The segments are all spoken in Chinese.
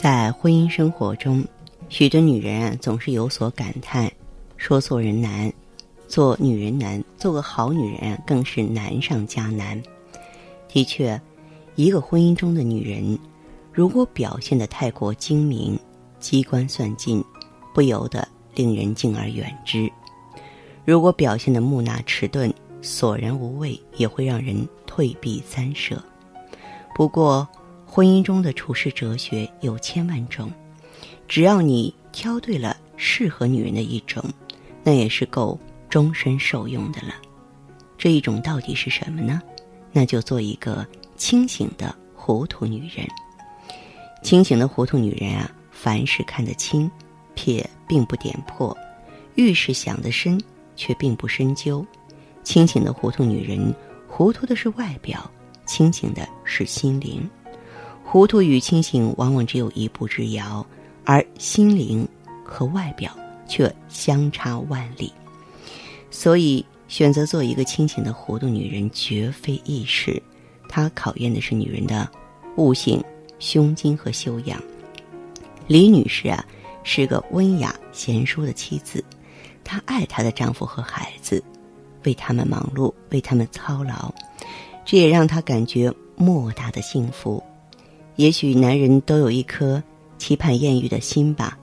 在婚姻生活中，许多女人啊总是有所感叹，说做人难，做女人难，做个好女人更是难上加难。的确，一个婚姻中的女人，如果表现的太过精明、机关算尽，不由得令人敬而远之；如果表现的木讷迟钝、索然无味，也会让人退避三舍。不过，婚姻中的处世哲学有千万种，只要你挑对了适合女人的一种，那也是够终身受用的了。这一种到底是什么呢？那就做一个清醒的糊涂女人。清醒的糊涂女人啊，凡事看得清，撇并不点破；遇事想得深，却并不深究。清醒的糊涂女人，糊涂的是外表，清醒的是心灵。糊涂与清醒往往只有一步之遥，而心灵和外表却相差万里。所以，选择做一个清醒的糊涂女人绝非易事，它考验的是女人的悟性、胸襟和修养。李女士啊，是个温雅贤淑的妻子，她爱她的丈夫和孩子，为他们忙碌，为他们操劳，这也让她感觉莫大的幸福。也许男人都有一颗期盼艳遇的心吧。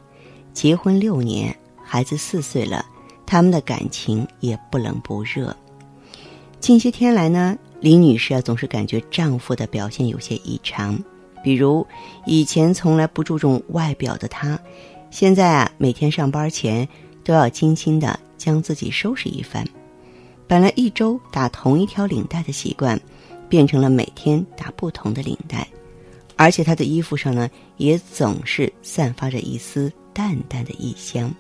结婚六年，孩子四岁了，他们的感情也不冷不热。近些天来呢，李女士啊总是感觉丈夫的表现有些异常，比如以前从来不注重外表的他，现在啊每天上班前都要精心的将自己收拾一番。本来一周打同一条领带的习惯，变成了每天打不同的领带。而且她的衣服上呢，也总是散发着一丝淡淡的异香。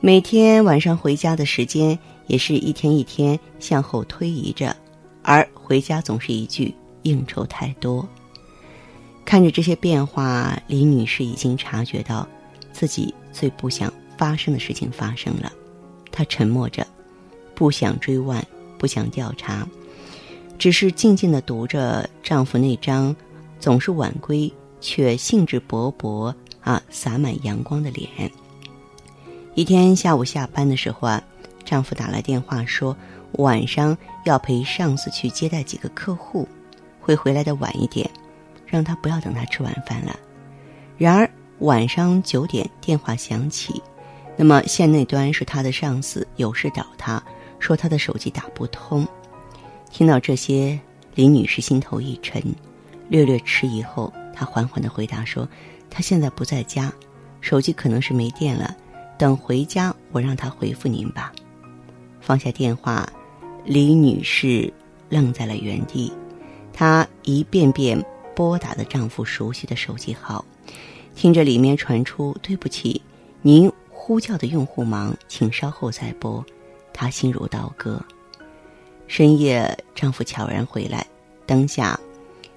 每天晚上回家的时间，也是一天一天向后推移着，而回家总是一句应酬太多。看着这些变化，李女士已经察觉到自己最不想发生的事情发生了。她沉默着，不想追问，不想调查，只是静静的读着丈夫那张。总是晚归却兴致勃勃啊，洒满阳光的脸。一天下午下班的时候啊，丈夫打来电话说晚上要陪上司去接待几个客户，会回来的晚一点，让他不要等他吃晚饭了。然而晚上九点电话响起，那么线那端是他的上司有事找他，说他的手机打不通。听到这些，李女士心头一沉。略略迟疑后，他缓缓的回答说：“他现在不在家，手机可能是没电了。等回家，我让他回复您吧。”放下电话，李女士愣在了原地。她一遍遍拨打的丈夫熟悉的手机号，听着里面传出“对不起，您呼叫的用户忙，请稍后再拨。”她心如刀割。深夜，丈夫悄然回来，灯下。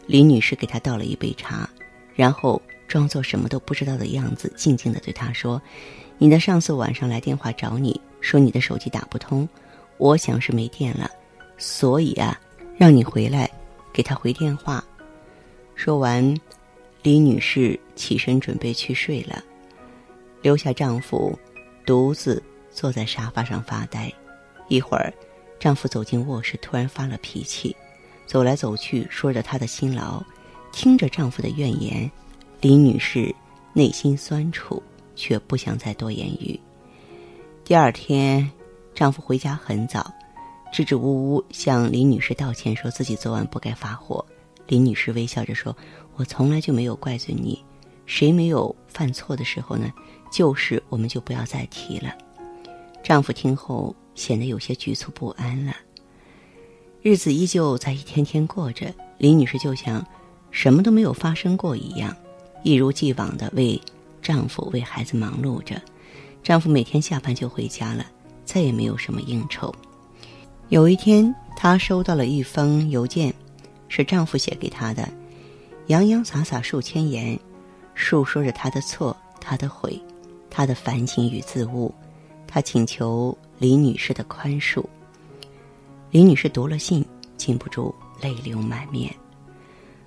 李女士给他倒了一杯茶，然后装作什么都不知道的样子，静静的对他说：“你的上司晚上来电话找你，说你的手机打不通，我想是没电了，所以啊，让你回来给他回电话。”说完，李女士起身准备去睡了，留下丈夫独自坐在沙发上发呆。一会儿，丈夫走进卧室，突然发了脾气。走来走去，说着她的辛劳，听着丈夫的怨言，李女士内心酸楚，却不想再多言语。第二天，丈夫回家很早，支支吾吾向李女士道歉，说自己昨晚不该发火。李女士微笑着说：“我从来就没有怪罪你，谁没有犯错的时候呢？就是我们就不要再提了。”丈夫听后显得有些局促不安了。日子依旧在一天天过着，李女士就像什么都没有发生过一样。一如既往的为丈夫、为孩子忙碌着。丈夫每天下班就回家了，再也没有什么应酬。有一天，她收到了一封邮件，是丈夫写给她的，洋洋洒洒数千言，述说着他的错、他的悔、他的反省与自悟。他请求李女士的宽恕。李女士读了信，禁不住泪流满面。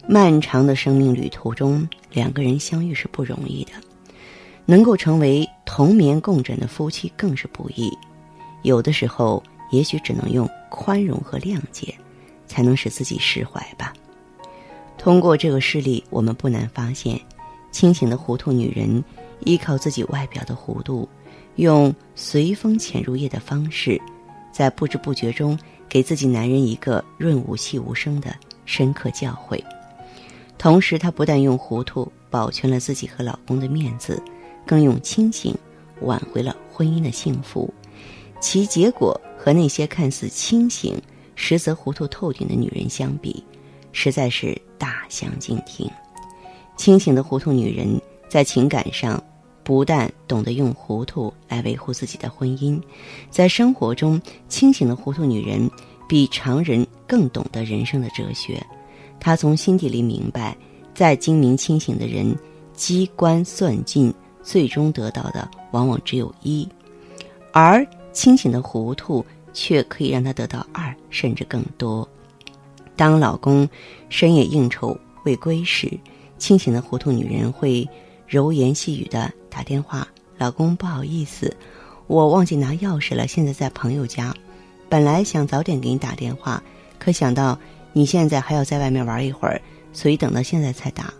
漫长的生命旅途中，两个人相遇是不容易的，能够成为同眠共枕的夫妻更是不易。有的时候，也许只能用宽容和谅解，才能使自己释怀吧。通过这个事例，我们不难发现，清醒的糊涂女人依靠自己外表的弧度，用随风潜入夜的方式，在不知不觉中给自己男人一个润物细无声的深刻教诲。同时，她不但用糊涂保全了自己和老公的面子，更用清醒挽回了婚姻的幸福。其结果和那些看似清醒，实则糊涂透顶的女人相比，实在是大相径庭。清醒的糊涂女人在情感上不但懂得用糊涂来维护自己的婚姻，在生活中，清醒的糊涂女人比常人更懂得人生的哲学。她从心底里明白，再精明清醒的人，机关算尽，最终得到的往往只有一，而清醒的糊涂却可以让她得到二甚至更多。当老公深夜应酬未归时，清醒的糊涂女人会柔言细语的打电话：“老公，不好意思，我忘记拿钥匙了，现在在朋友家。本来想早点给你打电话，可想到……”你现在还要在外面玩一会儿，所以等到现在才打。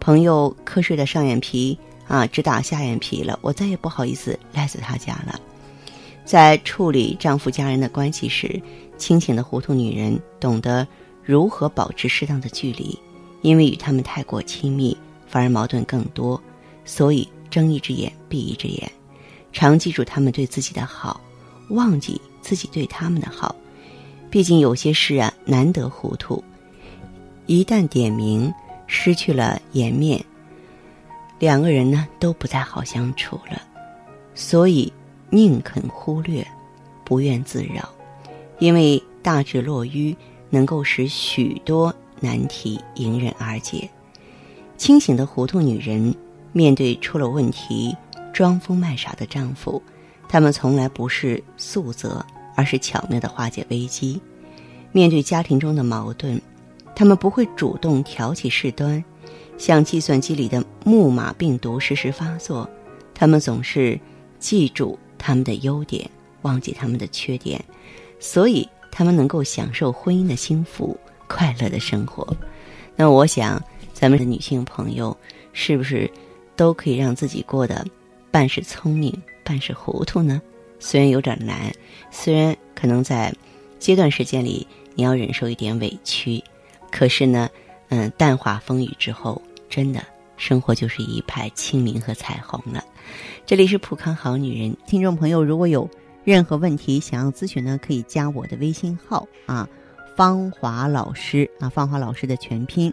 朋友瞌睡的上眼皮啊，只打下眼皮了，我再也不好意思赖在他家了。在处理丈夫家人的关系时，清醒的糊涂女人懂得如何保持适当的距离，因为与他们太过亲密，反而矛盾更多。所以睁一只眼闭一只眼，常记住他们对自己的好，忘记自己对他们的好。毕竟有些事啊，难得糊涂。一旦点名，失去了颜面，两个人呢都不再好相处了。所以宁肯忽略，不愿自扰，因为大智若愚，能够使许多难题迎刃而解。清醒的糊涂女人，面对出了问题装疯卖傻的丈夫，他们从来不是诉责。而是巧妙的化解危机。面对家庭中的矛盾，他们不会主动挑起事端，像计算机里的木马病毒时时发作。他们总是记住他们的优点，忘记他们的缺点，所以他们能够享受婚姻的幸福、快乐的生活。那我想，咱们的女性朋友是不是都可以让自己过得半是聪明，半是糊涂呢？虽然有点难，虽然可能在阶段时间里你要忍受一点委屈，可是呢，嗯，淡化风雨之后，真的生活就是一派清明和彩虹了。这里是普康好女人，听众朋友如果有任何问题想要咨询呢，可以加我的微信号啊，芳华老师啊，芳华老师的全拼，